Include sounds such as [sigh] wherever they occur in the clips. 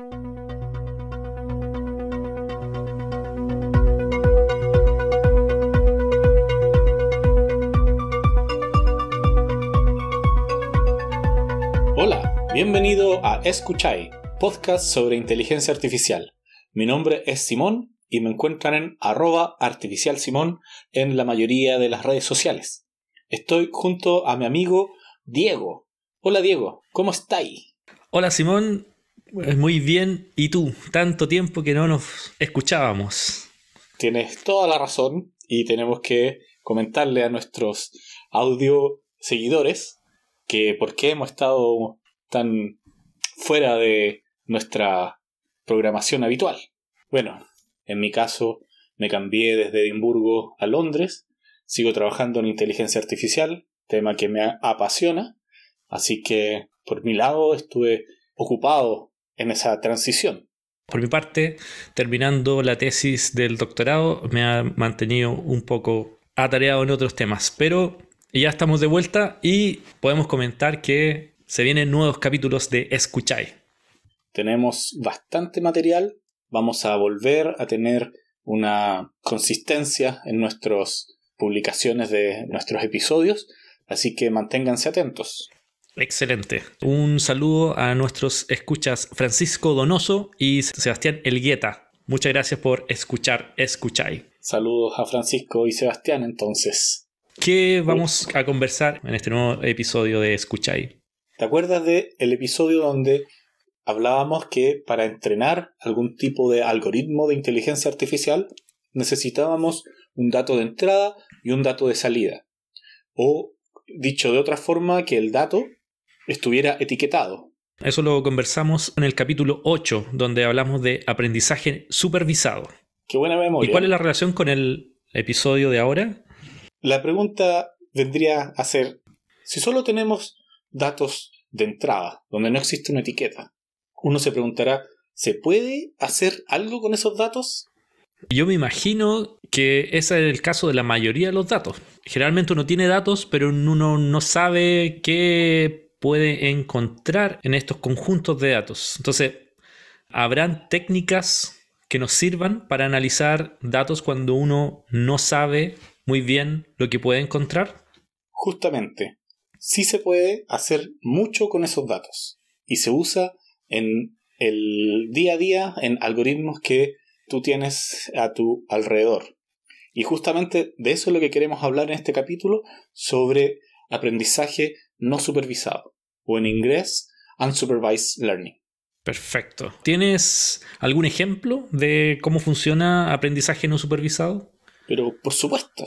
Hola, bienvenido a Escuchai, podcast sobre inteligencia artificial. Mi nombre es Simón y me encuentran en arroba artificialsimón en la mayoría de las redes sociales. Estoy junto a mi amigo Diego. Hola Diego, ¿cómo estáis? Hola Simón, muy bien. ¿Y tú? Tanto tiempo que no nos escuchábamos. Tienes toda la razón y tenemos que comentarle a nuestros audio seguidores que por qué hemos estado tan fuera de nuestra programación habitual. Bueno, en mi caso me cambié desde Edimburgo a Londres, sigo trabajando en inteligencia artificial, tema que me apasiona, así que por mi lado estuve ocupado en esa transición. Por mi parte, terminando la tesis del doctorado, me ha mantenido un poco atareado en otros temas, pero ya estamos de vuelta y podemos comentar que se vienen nuevos capítulos de Escuchai. Tenemos bastante material, vamos a volver a tener una consistencia en nuestras publicaciones de nuestros episodios, así que manténganse atentos. Excelente. Un saludo a nuestros escuchas Francisco Donoso y Sebastián Elgueta. Muchas gracias por escuchar Escuchai. Saludos a Francisco y Sebastián entonces. ¿Qué vamos a conversar en este nuevo episodio de Escuchai? ¿Te acuerdas del el episodio donde hablábamos que para entrenar algún tipo de algoritmo de inteligencia artificial necesitábamos un dato de entrada y un dato de salida? O dicho de otra forma, que el dato estuviera etiquetado. Eso lo conversamos en el capítulo 8, donde hablamos de aprendizaje supervisado. Qué buena memoria. ¿Y cuál es la relación con el episodio de ahora? La pregunta vendría a ser, si solo tenemos datos de entrada, donde no existe una etiqueta, uno se preguntará, ¿se puede hacer algo con esos datos? Yo me imagino que ese es el caso de la mayoría de los datos. Generalmente uno tiene datos, pero uno no sabe qué puede encontrar en estos conjuntos de datos. Entonces, ¿habrán técnicas que nos sirvan para analizar datos cuando uno no sabe muy bien lo que puede encontrar? Justamente, sí se puede hacer mucho con esos datos y se usa en el día a día en algoritmos que tú tienes a tu alrededor. Y justamente de eso es lo que queremos hablar en este capítulo sobre aprendizaje no supervisado, o en inglés, unsupervised learning. Perfecto. ¿Tienes algún ejemplo de cómo funciona aprendizaje no supervisado? Pero por supuesto.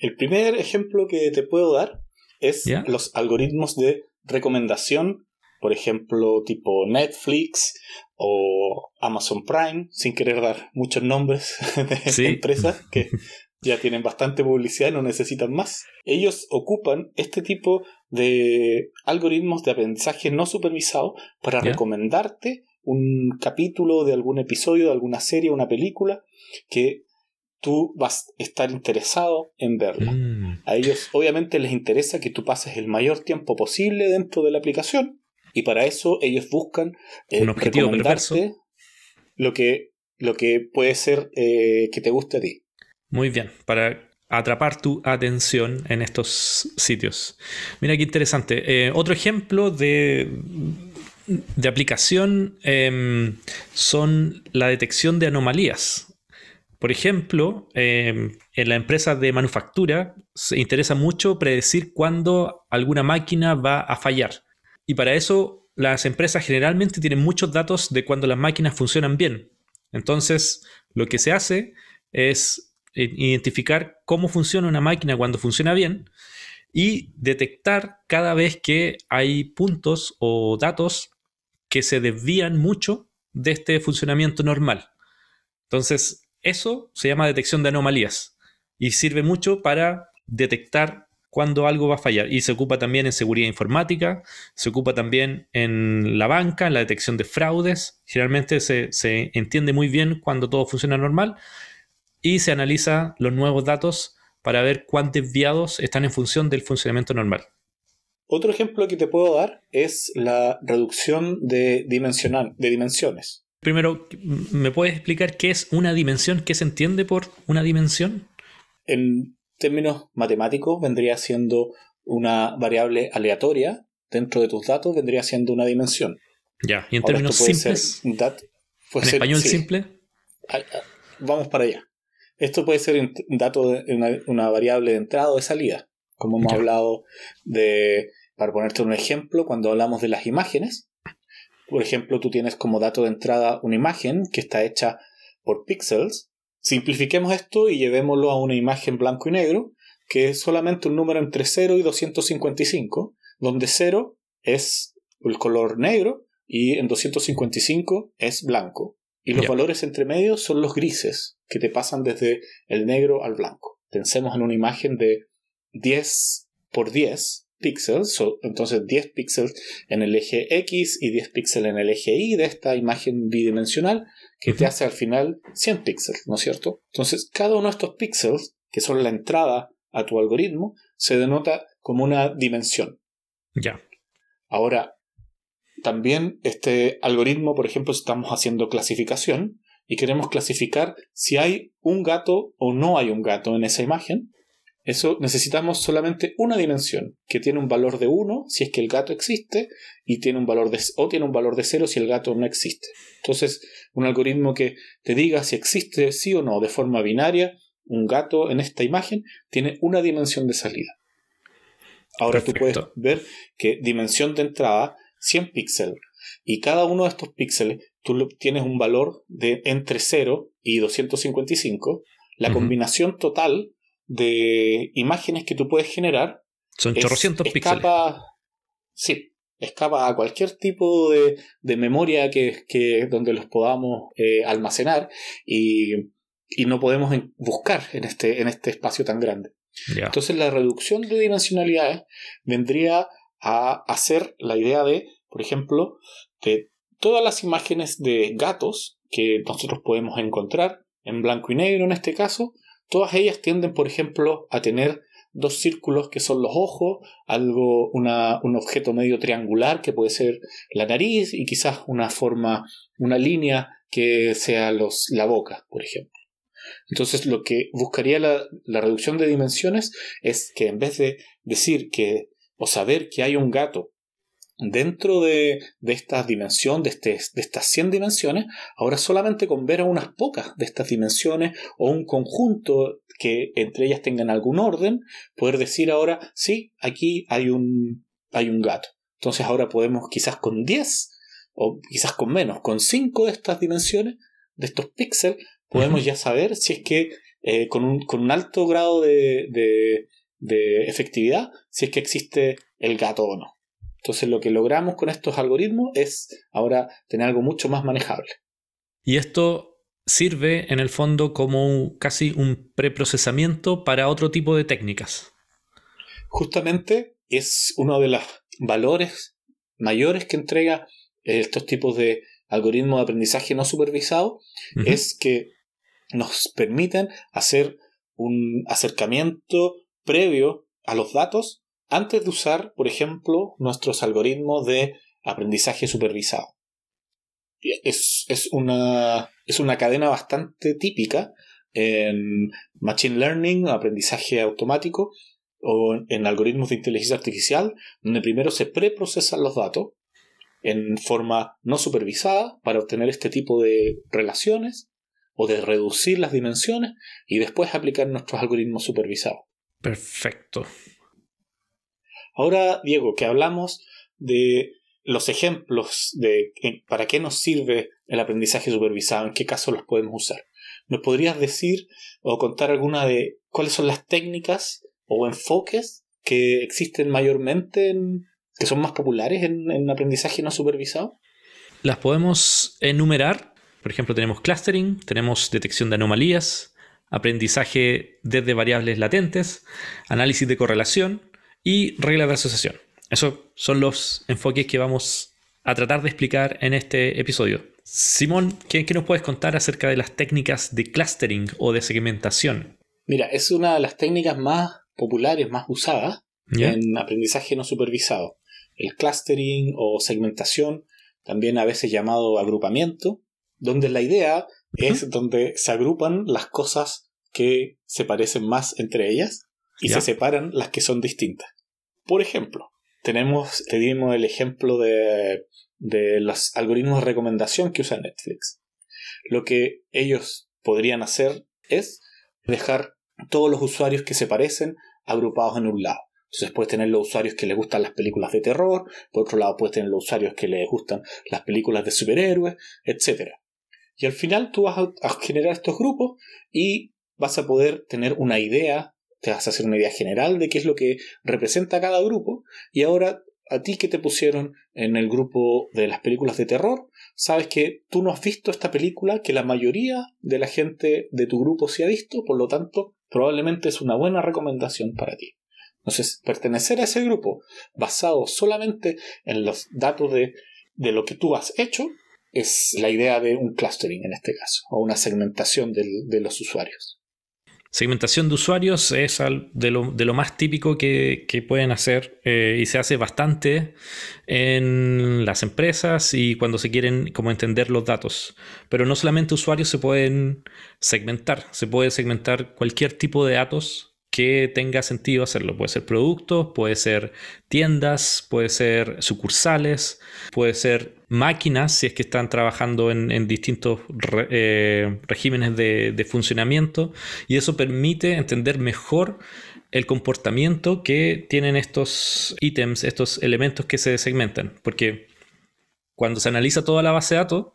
El primer ejemplo que te puedo dar es los algoritmos de recomendación, por ejemplo, tipo Netflix o Amazon Prime, sin querer dar muchos nombres [laughs] de empresas que [laughs] ya tienen bastante publicidad y no necesitan más. Ellos ocupan este tipo de algoritmos de aprendizaje no supervisado para recomendarte un capítulo de algún episodio, de alguna serie, una película que tú vas a estar interesado en verla. Mm. A ellos obviamente les interesa que tú pases el mayor tiempo posible dentro de la aplicación y para eso ellos buscan eh, un objetivo recomendarte lo que, lo que puede ser eh, que te guste a ti. Muy bien, para atrapar tu atención en estos sitios. Mira qué interesante. Eh, otro ejemplo de, de aplicación em, son la detección de anomalías. Por ejemplo, em, en la empresa de manufactura se interesa mucho predecir cuándo alguna máquina va a fallar. Y para eso las empresas generalmente tienen muchos datos de cuando las máquinas funcionan bien. Entonces, lo que se hace es identificar cómo funciona una máquina cuando funciona bien y detectar cada vez que hay puntos o datos que se desvían mucho de este funcionamiento normal. Entonces, eso se llama detección de anomalías y sirve mucho para detectar cuando algo va a fallar. Y se ocupa también en seguridad informática, se ocupa también en la banca, en la detección de fraudes. Generalmente se, se entiende muy bien cuando todo funciona normal y se analiza los nuevos datos para ver cuán desviados están en función del funcionamiento normal. Otro ejemplo que te puedo dar es la reducción de, dimensional, de dimensiones. Primero, ¿me puedes explicar qué es una dimensión? ¿Qué se entiende por una dimensión? En términos matemáticos, vendría siendo una variable aleatoria dentro de tus datos, vendría siendo una dimensión. Ya, y en términos simples. ¿En español simple? Vamos para allá. Esto puede ser un dato de una, variable de entrada o de salida. Como hemos hablado de para ponerte un ejemplo, cuando hablamos de las imágenes, por ejemplo, tú tienes como dato de entrada una imagen que está hecha por píxeles. Simplifiquemos esto y llevémoslo a una imagen blanco y negro, que es solamente un número entre 0 y 255, donde 0 es el color negro y en 255 es blanco. Y los valores entre medio son los grises, que te pasan desde el negro al blanco. Pensemos en una imagen de 10 por 10, píxeles, entonces 10 píxeles en el eje X y 10 píxeles en el eje Y de esta imagen bidimensional que te hace al final 100 píxeles, ¿no es cierto? Entonces cada uno de estos píxeles, que son la entrada a tu algoritmo, se denota como una dimensión. Ya. Ahora, también este algoritmo, por ejemplo, estamos haciendo clasificación y queremos clasificar si hay un gato o no hay un gato en esa imagen, eso necesitamos solamente una dimensión que tiene un valor de 1 si es que el gato existe y tiene un valor de o tiene un valor de 0 si el gato no existe. Entonces, un algoritmo que te diga si existe sí o no de forma binaria un gato en esta imagen tiene una dimensión de salida. Ahora tú puedes ver que dimensión de entrada 100 píxeles y cada uno de estos píxeles tú tienes un valor de entre 0 y 255. La combinación total de imágenes que tú puedes generar. Son chorrocientos píxeles. Sí, escapa a cualquier tipo de, de memoria que, que, donde los podamos eh, almacenar y, y, no podemos buscar en este, en este espacio tan grande. Entonces la reducción de dimensionalidades vendría a hacer la idea de, por ejemplo, de todas las imágenes de gatos que nosotros podemos encontrar en blanco y negro en este caso, Todas ellas tienden, por ejemplo, a tener dos círculos que son los ojos, algo, un objeto medio triangular que puede ser la nariz y quizás una forma, una línea que sea la boca, por ejemplo. Entonces lo que buscaría la, la reducción de dimensiones es que en vez de decir que o saber que hay un gato dentro de, esta dimensión, de, este, de estas 100 dimensiones, ahora solamente con ver a unas pocas de estas dimensiones o un conjunto que entre ellas tengan algún orden, poder decir ahora, sí, aquí hay un, hay un gato. Entonces ahora podemos quizás con 10 o quizás con menos, con 5 de estas dimensiones, de estos píxeles, podemos ya saber si es que eh, con, un, con, un, alto grado de, de efectividad, si es que existe el gato o no. Entonces lo que logramos con estos algoritmos es ahora tener algo mucho más manejable. Y esto sirve en el fondo como casi un preprocesamiento para otro tipo de técnicas. Justamente es uno de los valores mayores que entrega estos tipos de algoritmos de aprendizaje no supervisado, es que nos permiten hacer un acercamiento previo a los datos antes de usar, por ejemplo, nuestros algoritmos de aprendizaje supervisado. Es, una, es una cadena bastante típica en Machine Learning, aprendizaje automático, o en algoritmos de inteligencia artificial, donde primero se preprocesan los datos en forma no supervisada para obtener este tipo de relaciones o de reducir las dimensiones y después aplicar nuestros algoritmos supervisados. Perfecto. Ahora, Diego, que hablamos de los ejemplos de para qué nos sirve el aprendizaje supervisado, en qué casos los podemos usar. ¿Nos podrías decir o contar alguna de cuáles son las técnicas o enfoques que existen mayormente, que son más populares en, en aprendizaje no supervisado? Las podemos enumerar. Por ejemplo, tenemos clustering, tenemos detección de anomalías, aprendizaje desde variables latentes, análisis de correlación, y reglas de asociación. Esos son los enfoques que vamos a tratar de explicar en este episodio. Simón, ¿qué, nos puedes contar acerca de las técnicas de clustering o de segmentación? Mira, es una de las técnicas más populares, más usadas, en aprendizaje no supervisado. El clustering o segmentación, también a veces llamado agrupamiento, donde la idea es donde se agrupan las cosas que se parecen más entre ellas y se separan las que son distintas. Por ejemplo, tenemos, te dimos el ejemplo de, de los algoritmos de recomendación que usa Netflix. Lo que ellos podrían hacer es dejar todos los usuarios que se parecen agrupados en un lado. Entonces puedes tener los usuarios que les gustan las películas de terror, por otro lado puedes tener los usuarios que les gustan las películas de superhéroes, etc. Y al final tú vas a generar estos grupos y vas a poder tener una idea, te vas a hacer una idea general de qué es lo que representa cada grupo y ahora a ti que te pusieron en el grupo de las películas de terror, sabes que tú no has visto esta película que la mayoría de la gente de tu grupo se ha visto, por lo tanto, probablemente es una buena recomendación para ti. Entonces, pertenecer a ese grupo basado solamente en los datos de, de lo que tú has hecho es la idea de un clustering en este caso, o una segmentación de los usuarios. Segmentación de usuarios es de lo, más típico que, pueden hacer eh, y se hace bastante en las empresas y cuando se quieren como entender los datos. Pero no solamente usuarios se pueden segmentar, se puede segmentar cualquier tipo de datos que tenga sentido hacerlo. Puede ser productos, puede ser tiendas, puede ser sucursales, puede ser máquinas si es que están trabajando en, distintos eh, regímenes de, funcionamiento y eso permite entender mejor el comportamiento que tienen estos ítems, estos elementos que se segmentan. Porque cuando se analiza toda la base de datos,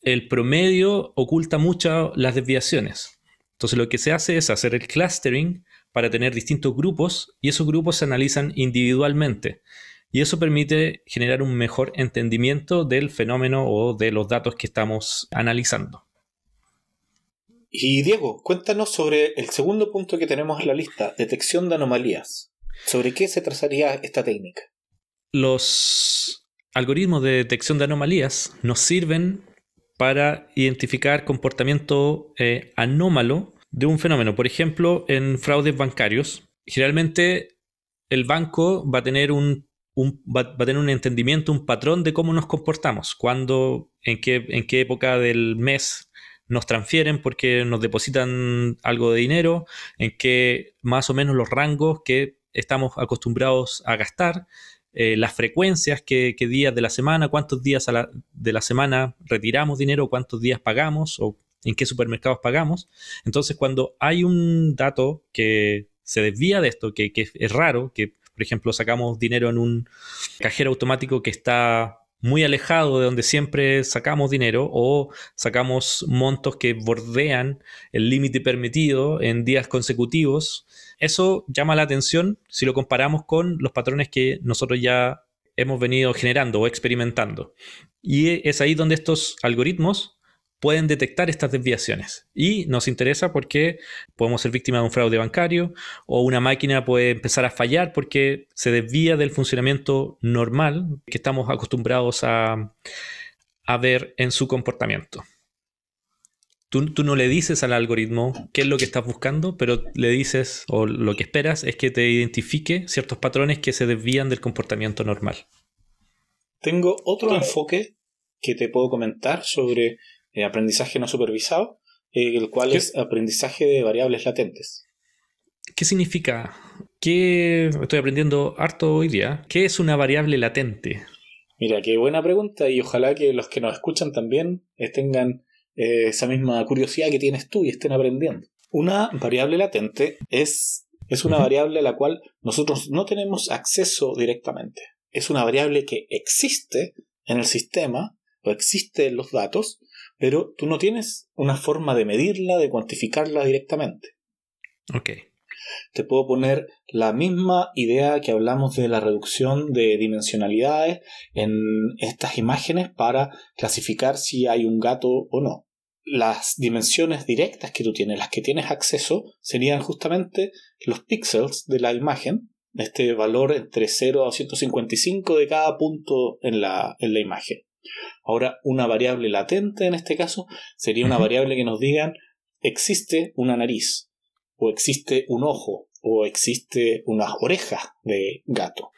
el promedio oculta mucho las desviaciones. Entonces lo que se hace es hacer el clustering para tener distintos grupos y esos grupos se analizan individualmente. Y eso permite generar un mejor entendimiento del fenómeno o de los datos que estamos analizando. Y Diego, cuéntanos sobre el segundo punto que tenemos en la lista, detección de anomalías. ¿Sobre qué se trazaría esta técnica? Los algoritmos de detección de anomalías nos sirven para identificar comportamiento eh, anómalo de un fenómeno. Por ejemplo, en fraudes bancarios, generalmente el banco va a tener un, va, a tener un entendimiento, un patrón de cómo nos comportamos, cuándo, en qué, en qué época del mes nos transfieren porque nos depositan algo de dinero, en qué más o menos los rangos que estamos acostumbrados a gastar, eh, las frecuencias, qué, días de la semana, cuántos días de la semana retiramos dinero, cuántos días pagamos o en qué supermercados pagamos. Entonces, cuando hay un dato que se desvía de esto, que, es raro, que por ejemplo sacamos dinero en un cajero automático que está muy alejado de donde siempre sacamos dinero o sacamos montos que bordean el límite permitido en días consecutivos. Eso llama la atención si lo comparamos con los patrones que nosotros ya hemos venido generando o experimentando. Y es ahí donde estos algoritmos pueden detectar estas desviaciones. Y nos interesa porque podemos ser víctimas de un fraude bancario o una máquina puede empezar a fallar porque se desvía del funcionamiento normal que estamos acostumbrados a, ver en su comportamiento. Tú, tú, no le dices al algoritmo qué es lo que estás buscando, pero le dices o lo que esperas es que te identifique ciertos patrones que se desvían del comportamiento normal. Tengo otro enfoque que te puedo comentar sobre eh, aprendizaje no supervisado, eh, el cual es aprendizaje de variables latentes. ¿Qué significa? ¿Qué estoy aprendiendo harto hoy día? ¿Qué es una variable latente? Mira, qué buena pregunta y ojalá que los que nos escuchan también eh, tengan esa misma curiosidad que tienes tú y estén aprendiendo. Una variable latente es, es una variable a la cual nosotros no tenemos acceso directamente. Es una variable que existe en el sistema o existe en los datos, pero tú no tienes una forma de medirla, de cuantificarla directamente. Ok. Te puedo poner la misma idea que hablamos de la reducción de dimensionalidades en estas imágenes para clasificar si hay un gato o no. Las dimensiones directas que tú tienes, las que tienes acceso, serían justamente los píxeles de la imagen, este valor entre 0 a 155 de cada punto en la, en la imagen. Ahora, una variable latente en este caso sería una variable que nos digan existe una nariz, o existe un ojo, o existe unas orejas de gato.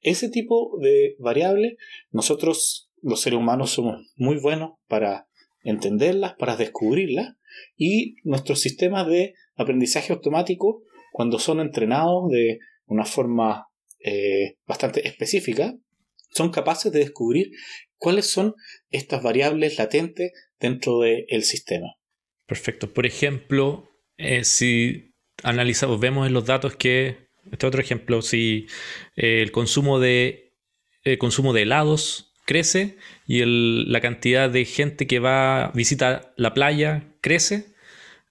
Ese tipo de variable, nosotros los seres humanos somos muy buenos para entenderlas, para descubrirlas, y nuestros sistemas de aprendizaje automático, cuando son entrenados de una forma eh, bastante específica, son capaces de descubrir cuáles son estas variables latentes dentro del sistema. Perfecto. Por ejemplo, eh, si analizamos, vemos en los datos que, este otro ejemplo, si eh, el consumo de, el consumo de helados crece y la cantidad de gente que va a visitar la playa crece,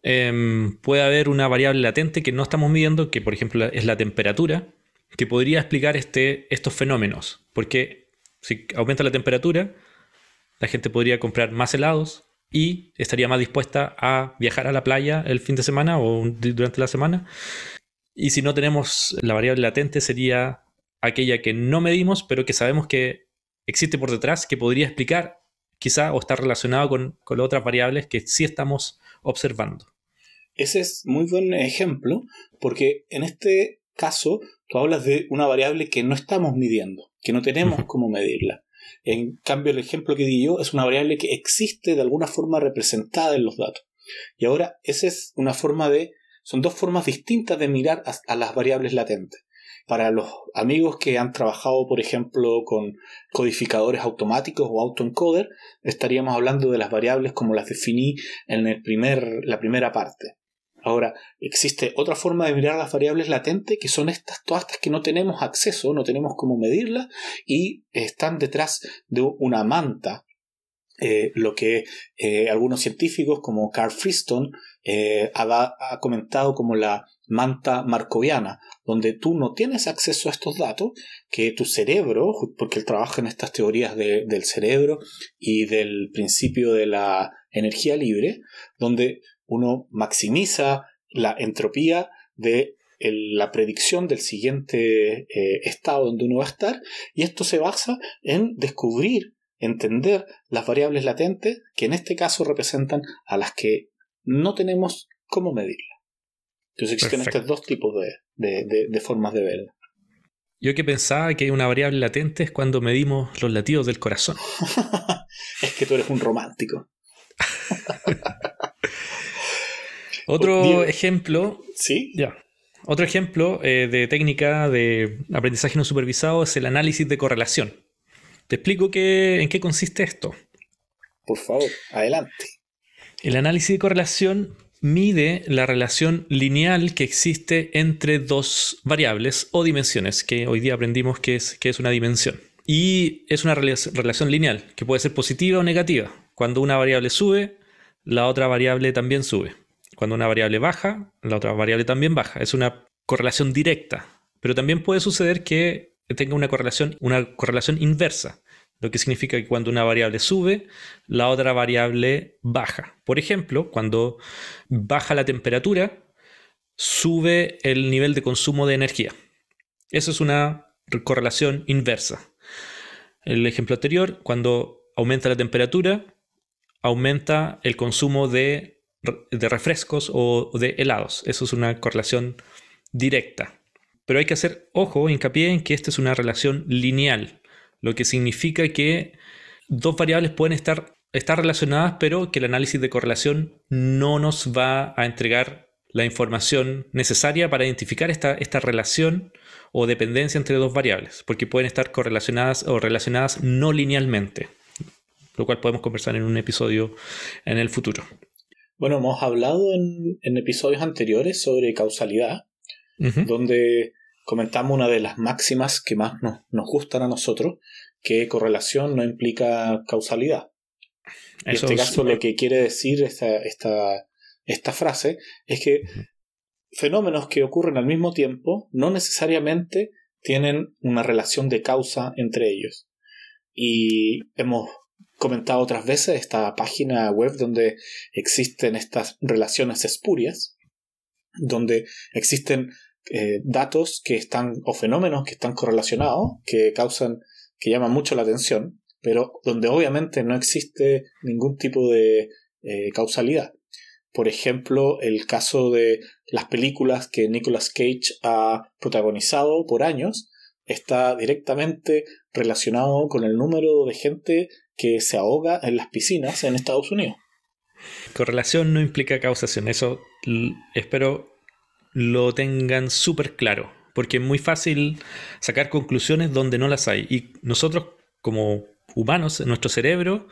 em, puede haber una variable latente que no estamos midiendo, que por ejemplo es la temperatura, que podría explicar este, estos fenómenos. Porque si aumenta la temperatura, la gente podría comprar más helados y estaría más dispuesta a viajar a la playa el fin de semana o durante la semana. Y si no tenemos la variable latente, sería aquella que no medimos, pero que sabemos que existe por detrás, que podría explicar quizá o estar relacionado con, con otras variables que sí estamos observando. Ese es muy buen ejemplo, porque en este caso tú hablas de una variable que no estamos midiendo, que no tenemos cómo medirla. En cambio, el ejemplo que di yo es una variable que existe de alguna forma representada en los datos. Y ahora, esa es una forma de. Son dos formas distintas de mirar a, las variables latentes. Para los amigos que han trabajado, por ejemplo, con codificadores automáticos o autoencoder, estaríamos hablando de las variables como las definí en el primer, la primera parte. Ahora, existe otra forma de mirar las variables latentes, que son estas, todas estas que no tenemos acceso, no tenemos cómo medirlas, y están detrás de una manta. Eh, lo que eh, algunos científicos como Carl Freestone eh, ha, comentado como la manta marcoviana, donde tú no tienes acceso a estos datos, que tu cerebro, porque él trabaja en estas teorías del cerebro y del principio de la energía libre, donde uno maximiza la entropía de la predicción del siguiente eh, estado donde uno va a estar y esto se basa en descubrir, entender las variables latentes que en este caso representan a las que no tenemos cómo medirla. Entonces existen estos dos tipos de, de formas de verla. Yo que pensaba que una variable latente es cuando medimos los latidos del corazón. [laughs] es que tú eres un romántico. [laughs] Otro ejemplo. Sí. Ya. Otro ejemplo eh, de técnica de aprendizaje no supervisado es el análisis de correlación. Te explico en qué consiste esto. Por favor, adelante. El análisis de correlación mide la relación lineal que existe entre dos variables o dimensiones, que hoy día aprendimos que es, que es una dimensión. Y es una relación lineal, que puede ser positiva o negativa. Cuando una variable sube, la otra variable también sube. Cuando una variable baja, la otra variable también baja. Es una correlación directa. Pero también puede suceder que tenga una correlación, una correlación inversa. Lo que significa que cuando una variable sube, la otra variable baja. Por ejemplo, cuando baja la temperatura, sube el nivel de consumo de energía. Eso es una correlación inversa. El ejemplo anterior, cuando aumenta la temperatura, aumenta el consumo de de refrescos o de helados. Eso es una correlación directa. Pero hay que hacer ojo, hincapié en que esta es una relación lineal, lo que significa que dos variables pueden estar, estar relacionadas, pero que el análisis de correlación no nos va a entregar la información necesaria para identificar esta, esta relación o dependencia entre dos variables, porque pueden estar correlacionadas o relacionadas no linealmente, lo cual podemos conversar en un episodio en el futuro. Bueno, hemos hablado en, episodios anteriores sobre causalidad, donde comentamos una de las máximas que más nos, gustan a nosotros, que correlación no implica causalidad. en este caso lo que quiere decir esta, esta, esta frase es que fenómenos que ocurren al mismo tiempo no necesariamente tienen una relación de causa entre ellos. Y hemos comentado otras veces, esta página web donde existen estas relaciones espurias, donde existen eh, datos que están, o fenómenos que están correlacionados, que causan, que llaman mucho la atención, pero donde obviamente no existe ningún tipo de eh, causalidad. por ejemplo, el caso de las películas que Nicolas Cage ha protagonizado por años, está directamente relacionado con el número de gente que se ahoga en las piscinas en Estados Unidos. Correlación no implica causación, eso espero lo tengan súper claro, porque es muy fácil sacar conclusiones donde no las hay. Y nosotros como humanos, nuestro cerebro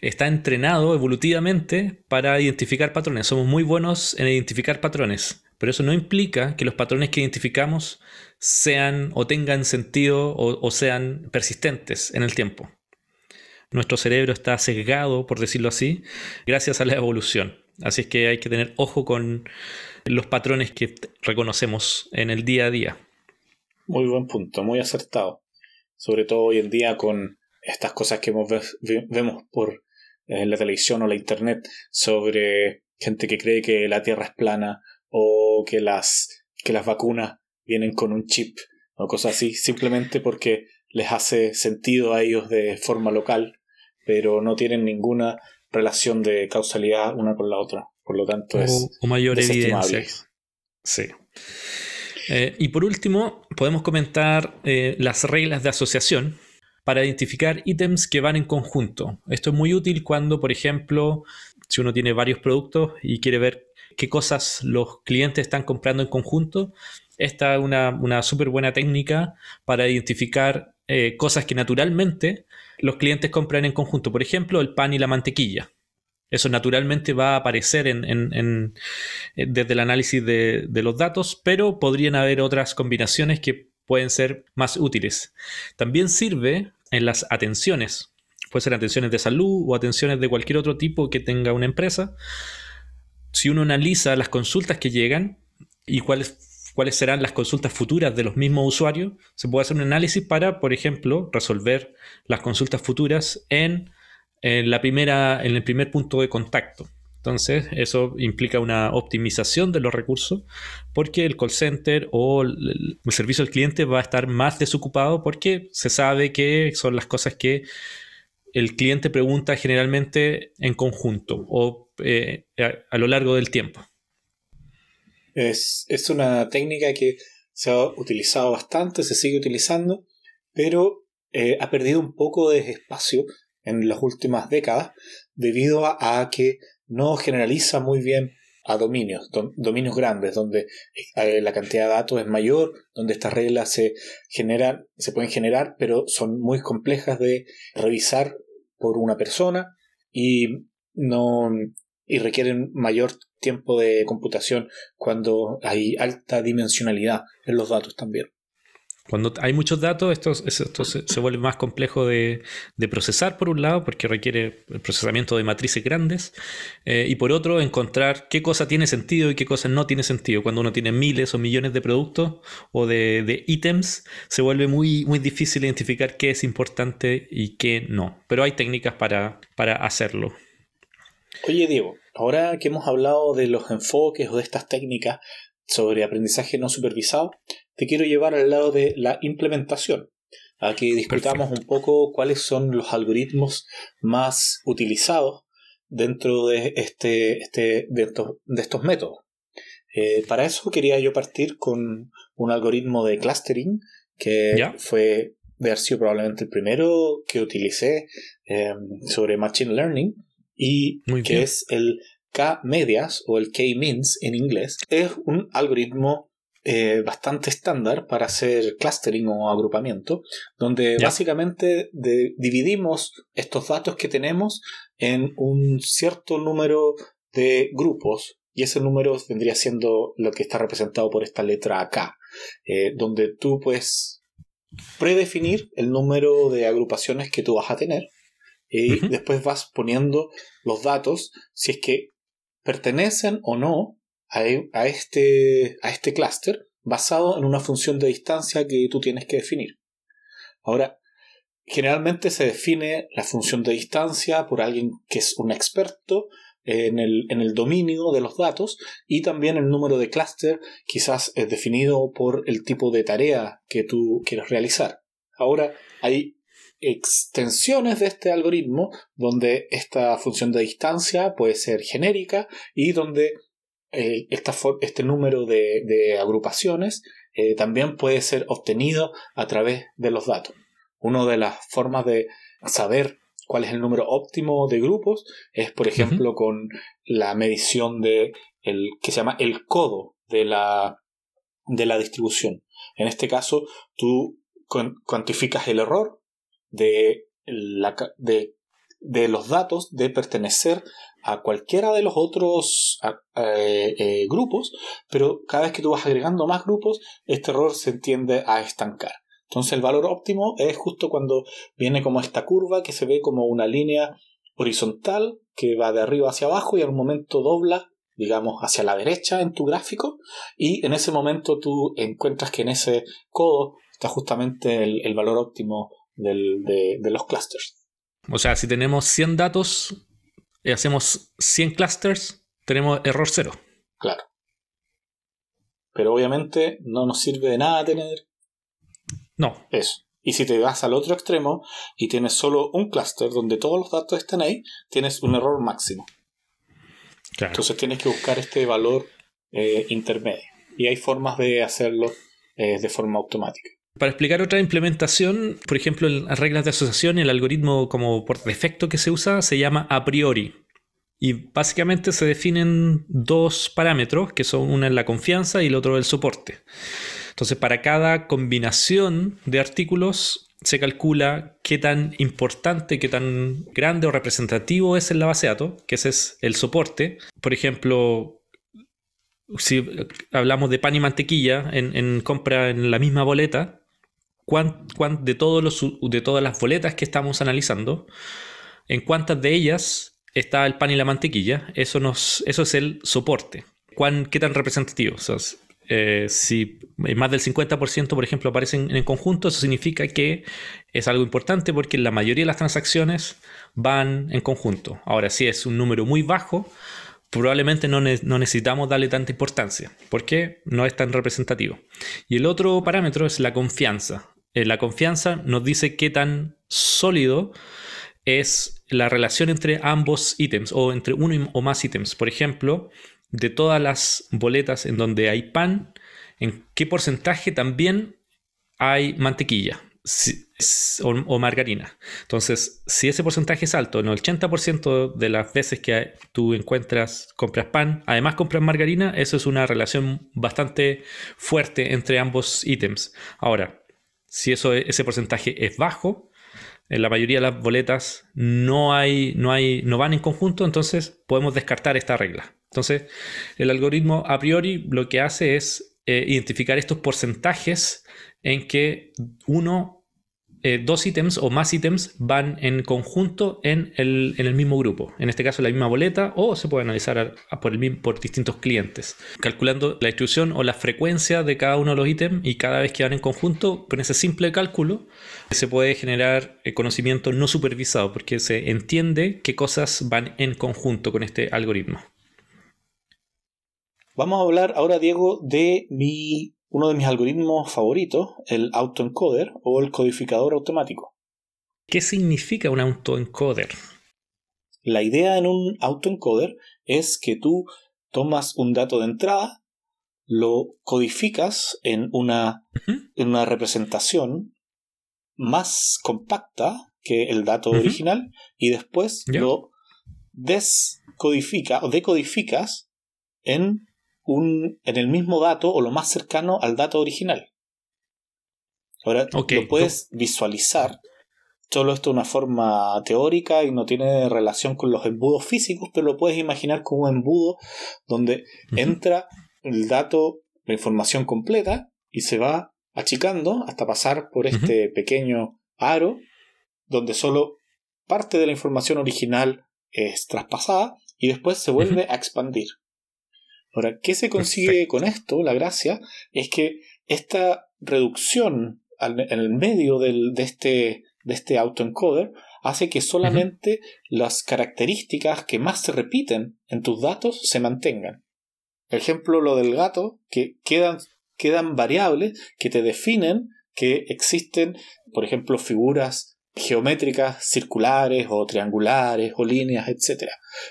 está entrenado evolutivamente para identificar patrones. Somos muy buenos en identificar patrones, pero eso no implica que los patrones que identificamos sean o tengan sentido o, sean persistentes en el tiempo. Nuestro cerebro está sesgado, por decirlo así, gracias a la evolución. Así es que hay que tener ojo con los patrones que reconocemos en el día a día. Muy buen punto, muy acertado. Sobre todo hoy en día con estas cosas que vemos por eh, la televisión o la internet sobre gente que cree que la Tierra es plana o que las, que las vacunas vienen con un chip o cosas así, simplemente porque les hace sentido a ellos de forma local, pero no tienen ninguna relación de causalidad una con la otra. Por lo tanto, es o mayor evidencia. Sí. Eh, y por último, podemos comentar eh, las reglas de asociación para identificar ítems que van en conjunto. Esto es muy útil cuando, por ejemplo, si uno tiene varios productos y quiere ver qué cosas los clientes están comprando en conjunto, esta es una, súper buena técnica para identificar eh, cosas que naturalmente los clientes compran en conjunto. Por ejemplo, el pan y la mantequilla. Eso naturalmente va a aparecer en, desde el análisis de, de, los datos, pero podrían haber otras combinaciones que pueden ser más útiles. También sirve en las atenciones. Puede ser atenciones de salud o atenciones de cualquier otro tipo que tenga una empresa. Si uno analiza las consultas que llegan y cuáles, cuáles serán las consultas futuras de los mismos usuarios, se puede hacer un análisis para, por ejemplo, resolver las consultas futuras en, la primera, en el primer punto de contacto. Entonces, eso implica una optimización de los recursos porque el call center o el, servicio al cliente va a estar más desocupado porque se sabe que son las cosas que el cliente pregunta generalmente en conjunto o eh, a, lo largo del tiempo. Es, es una técnica que se ha utilizado bastante, se sigue utilizando, pero eh, ha perdido un poco de espacio en las últimas décadas debido a que no generaliza muy bien a dominios, dominios grandes, donde eh, la cantidad de datos es mayor, donde estas reglas se generan, se pueden generar, pero son muy complejas de revisar por una persona y no y requieren mayor tiempo de computación cuando hay alta dimensionalidad en los datos también. Cuando hay muchos datos, esto, se, vuelve más complejo de, procesar, por un lado, porque requiere el procesamiento de matrices grandes, eh, y por otro, encontrar qué cosa tiene sentido y qué cosa no tiene sentido. Cuando uno tiene miles o millones de productos o de, ítems, se vuelve muy, muy difícil identificar qué es importante y qué no. Pero hay técnicas para, para hacerlo. Oye, Diego, ahora que hemos hablado de los enfoques o de estas técnicas sobre aprendizaje no supervisado, te quiero llevar al lado de la implementación, a que discutamos un poco cuáles son los algoritmos más utilizados dentro de, este, este, de, estos, métodos. Eh, para eso quería yo partir con un algoritmo de clustering que fue de haber sido probablemente el primero que utilicé em, sobre Machine Learning y que es el K-medias o el K-means en inglés. Es un algoritmo eh, bastante estándar para hacer clustering o agrupamiento, donde básicamente dividimos estos datos que tenemos en un cierto número de grupos y ese número vendría siendo lo que está representado por esta letra K, eh, donde tú puedes predefinir el número de agrupaciones que tú vas a tener y después vas poniendo los datos si es que pertenecen o no a, este, a este clúster basado en una función de distancia que tú tienes que definir. Ahora, generalmente se define la función de distancia por alguien que es un experto en el, en el dominio de los datos y también el número de clúster quizás es definido por el tipo de tarea que tú quieres realizar. Ahora, hay extensiones de este algoritmo donde esta función de distancia puede ser genérica y donde eh, este número de, agrupaciones eh, también puede ser obtenido a través de los datos. Una de las formas de saber cuál es el número óptimo de grupos es, por ejemplo, con la medición de el que se llama el codo de la, de la distribución. En este caso, tú cuantificas el error de, la, de, de los datos de pertenecer a cualquiera de los otros eh, eh, grupos, pero cada vez que tú vas agregando más grupos, este error se tiende a estancar. Entonces el valor óptimo es justo cuando viene como esta curva que se ve como una línea horizontal que va de arriba hacia abajo y al momento dobla, digamos, hacia la derecha en tu gráfico y en ese momento tú encuentras que en ese codo está justamente el, valor óptimo de, los clusters. O sea, si tenemos 100 datos y hacemos 100 clusters, tenemos error cero. Claro. Pero obviamente no nos sirve de nada tener no. Eso. Y si te vas al otro extremo y tienes solo un clúster donde todos los datos están ahí, tienes un error máximo. Entonces tienes que buscar este valor eh, intermedio. Y hay formas de hacerlo eh, de forma automática. Para explicar otra implementación, por ejemplo, en las reglas de asociación, el algoritmo como por defecto que se usa se llama a priori. Y básicamente se definen dos parámetros, que son una la confianza y el otro el soporte. Entonces, para cada combinación de artículos se calcula qué tan importante, qué tan grande o representativo es en la base de datos, que ese es el soporte. Por ejemplo, si hablamos de pan y mantequilla en, compra en la misma boleta, de, todos los, de todas las boletas que estamos analizando, en cuántas de ellas está el pan y la mantequilla, eso, nos, eso es el soporte. ¿Cuán, ¿Qué tan representativo? Eh, si más del 50%, por ejemplo, aparecen en conjunto, eso significa que es algo importante porque la mayoría de las transacciones van en conjunto. Ahora, si es un número muy bajo, probablemente no, necesitamos darle tanta importancia porque no es tan representativo. Y el otro parámetro es la confianza. Eh, la confianza nos dice qué tan sólido es la relación entre ambos ítems o entre uno o más ítems. Por ejemplo, de todas las boletas en donde hay pan, en qué porcentaje también hay mantequilla o, margarina. Entonces, si ese porcentaje es alto, en el 80% de las veces que tú encuentras, compras pan, además compras margarina, eso es una relación bastante fuerte entre ambos ítems. Ahora, si eso, ese porcentaje es bajo, en la mayoría de las boletas no, hay, no, hay, no van en conjunto, entonces podemos descartar esta regla. Entonces, el algoritmo a priori lo que hace es eh, identificar estos porcentajes en que uno, eh, dos ítems o más ítems van en conjunto en el, mismo grupo. En este caso, la misma boleta o se puede analizar por, el, por distintos clientes. Calculando la distribución o la frecuencia de cada uno de los ítems y cada vez que van en conjunto, con ese simple cálculo, se puede generar eh, conocimiento no supervisado porque se entiende qué cosas van en conjunto con este algoritmo. Vamos a hablar ahora, Diego, de mi, uno de mis algoritmos favoritos, el autoencoder o el codificador automático. ¿Qué significa un autoencoder? La idea en un autoencoder es que tú tomas un dato de entrada, lo codificas en una, en una representación más compacta que el dato original y después lo descodifica o decodificas en un, en el mismo dato o lo más cercano al dato original. Ahora lo puedes visualizar. Solo esto de una forma teórica y no tiene relación con los embudos físicos, pero lo puedes imaginar como un embudo donde entra el dato, la información completa y se va achicando hasta pasar por este pequeño aro donde solo parte de la información original es traspasada y después se vuelve a expandir. Ahora, ¿qué se consigue con esto? La gracia es que esta reducción en el medio de, este, de este autoencoder hace que solamente las características que más se repiten en tus datos se mantengan. Por ejemplo, lo del gato, que quedan, quedan variables que te definen que existen, por ejemplo, figuras geométricas circulares o triangulares o líneas, etc.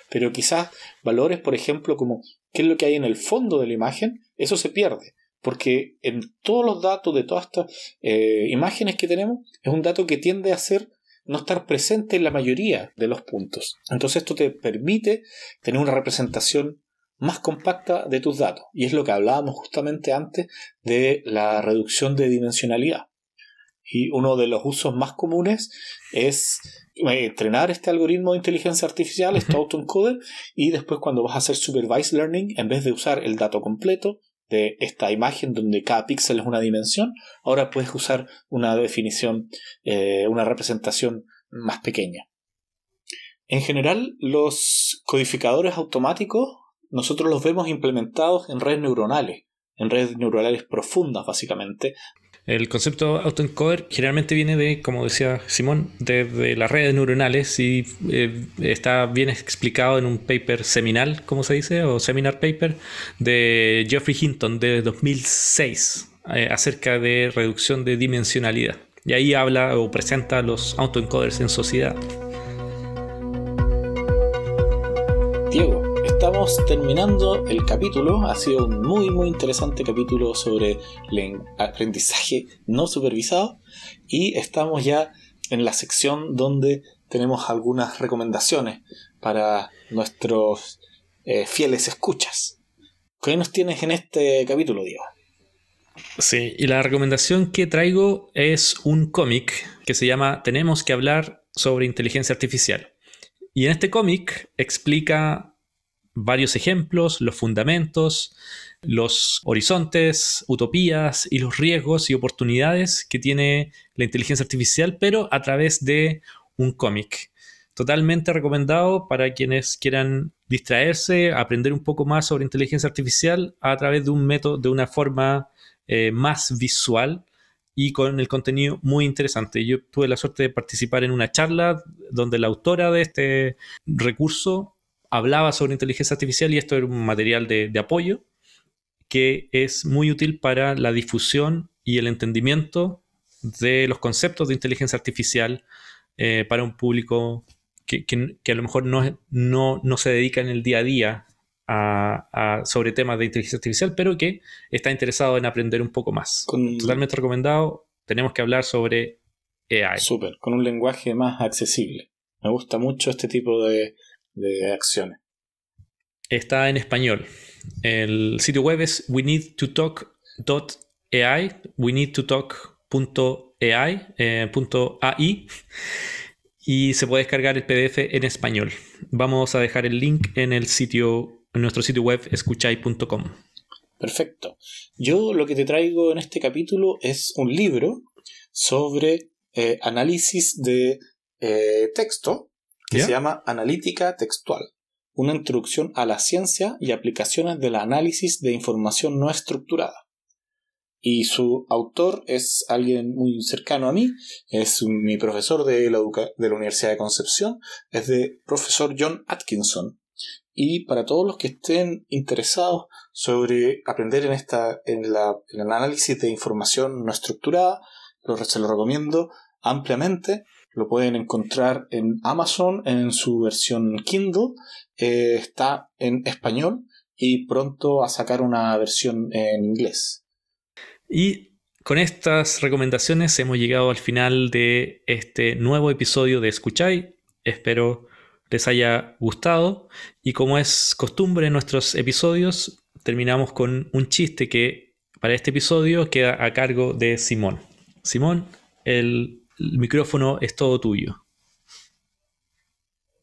Pero quizás valores, por ejemplo, como qué es lo que hay en el fondo de la imagen, eso se pierde. Porque en todos los datos de todas estas eh, imágenes que tenemos, es un dato que tiende a ser no estar presente en la mayoría de los puntos. Entonces esto te permite tener una representación más compacta de tus datos. Y es lo que hablábamos justamente antes de la reducción de dimensionalidad. Y uno de los usos más comunes es eh, entrenar este algoritmo de inteligencia artificial, este autoencoder, y después cuando vas a hacer supervised learning, en vez de usar el dato completo de esta imagen donde cada píxel es una dimensión, ahora puedes usar una definición, eh, una representación más pequeña. En general, los codificadores automáticos nosotros los vemos implementados en redes neuronales, en redes neuronales profundas básicamente, el concepto autoencoder generalmente viene de, como decía Simón, de, las redes neuronales y eh, está bien explicado en un paper seminal, como se dice, o seminar paper, de Geoffrey Hinton de 2006 eh, acerca de reducción de dimensionalidad. Y ahí habla o presenta los autoencoders en sociedad. Diego, estamos terminando el capítulo. Ha sido un muy, muy interesante capítulo sobre aprendizaje no supervisado. Y estamos ya en la sección donde tenemos algunas recomendaciones para nuestros eh, fieles escuchas. ¿Qué nos tienes en este capítulo, Diego? Sí, y la recomendación que traigo es un cómic que se llama Tenemos que hablar sobre inteligencia artificial. Y en este cómic explica varios ejemplos, los fundamentos, los horizontes, utopías y los riesgos y oportunidades que tiene la inteligencia artificial, pero a través de un cómic. Totalmente recomendado para quienes quieran distraerse, aprender un poco más sobre inteligencia artificial a través de un método, de una forma eh, más visual y con el contenido muy interesante. Yo tuve la suerte de participar en una charla donde la autora de este recurso hablaba sobre inteligencia artificial y esto era un material de, apoyo que es muy útil para la difusión y el entendimiento de los conceptos de inteligencia artificial eh, para un público que, a lo mejor no, no, se dedica en el día a día a, sobre temas de inteligencia artificial, pero que está interesado en aprender un poco más. Totalmente recomendado. Tenemos que hablar sobre AI. Súper, con un lenguaje más accesible. Me gusta mucho este tipo de, de acciones. Está en español. El sitio web es we need to talk.ai, we need to talk.ai, eh, .ai, y se puede descargar el PDF en español. Vamos a dejar el link en el sitio, en nuestro sitio web escuchai.com. Perfecto. Yo lo que te traigo en este capítulo es un libro sobre eh, análisis de eh, texto que se llama Analítica Textual, una introducción a la ciencia y aplicaciones del análisis de información no estructurada. Y su autor es alguien muy cercano a mí, es mi profesor de la, de la Universidad de Concepción, es de profesor John Atkinson. Y para todos los que estén interesados sobre aprender en, esta, en, la, el análisis de información no estructurada, se lo recomiendo ampliamente. Lo pueden encontrar en Amazon en su versión Kindle. Eh, está en español y pronto a sacar una versión en inglés. Y con estas recomendaciones hemos llegado al final de este nuevo episodio de Escuchai. Espero les haya gustado. Y como es costumbre en nuestros episodios, terminamos con un chiste que para este episodio queda a cargo de Simón. Simón, el el micrófono es todo tuyo.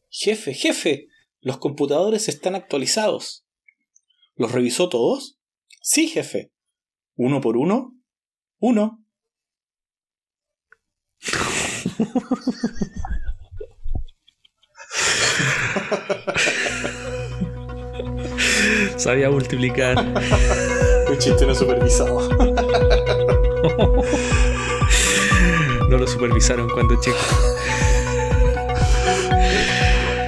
Jefe, jefe, los computadores están actualizados. ¿Los revisó todos? Sí, jefe. ¿Uno por uno? Uno. [laughs] Sabía multiplicar. Un chiste no supervisado. [laughs] no lo supervisaron cuando chico.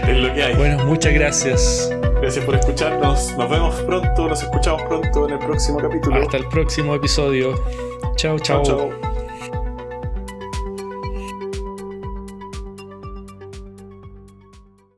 Es lo que hay. Bueno, muchas gracias. Gracias por escucharnos. Nos vemos pronto, nos escuchamos pronto en el próximo capítulo. Hasta el próximo episodio. Chao, chao. chao.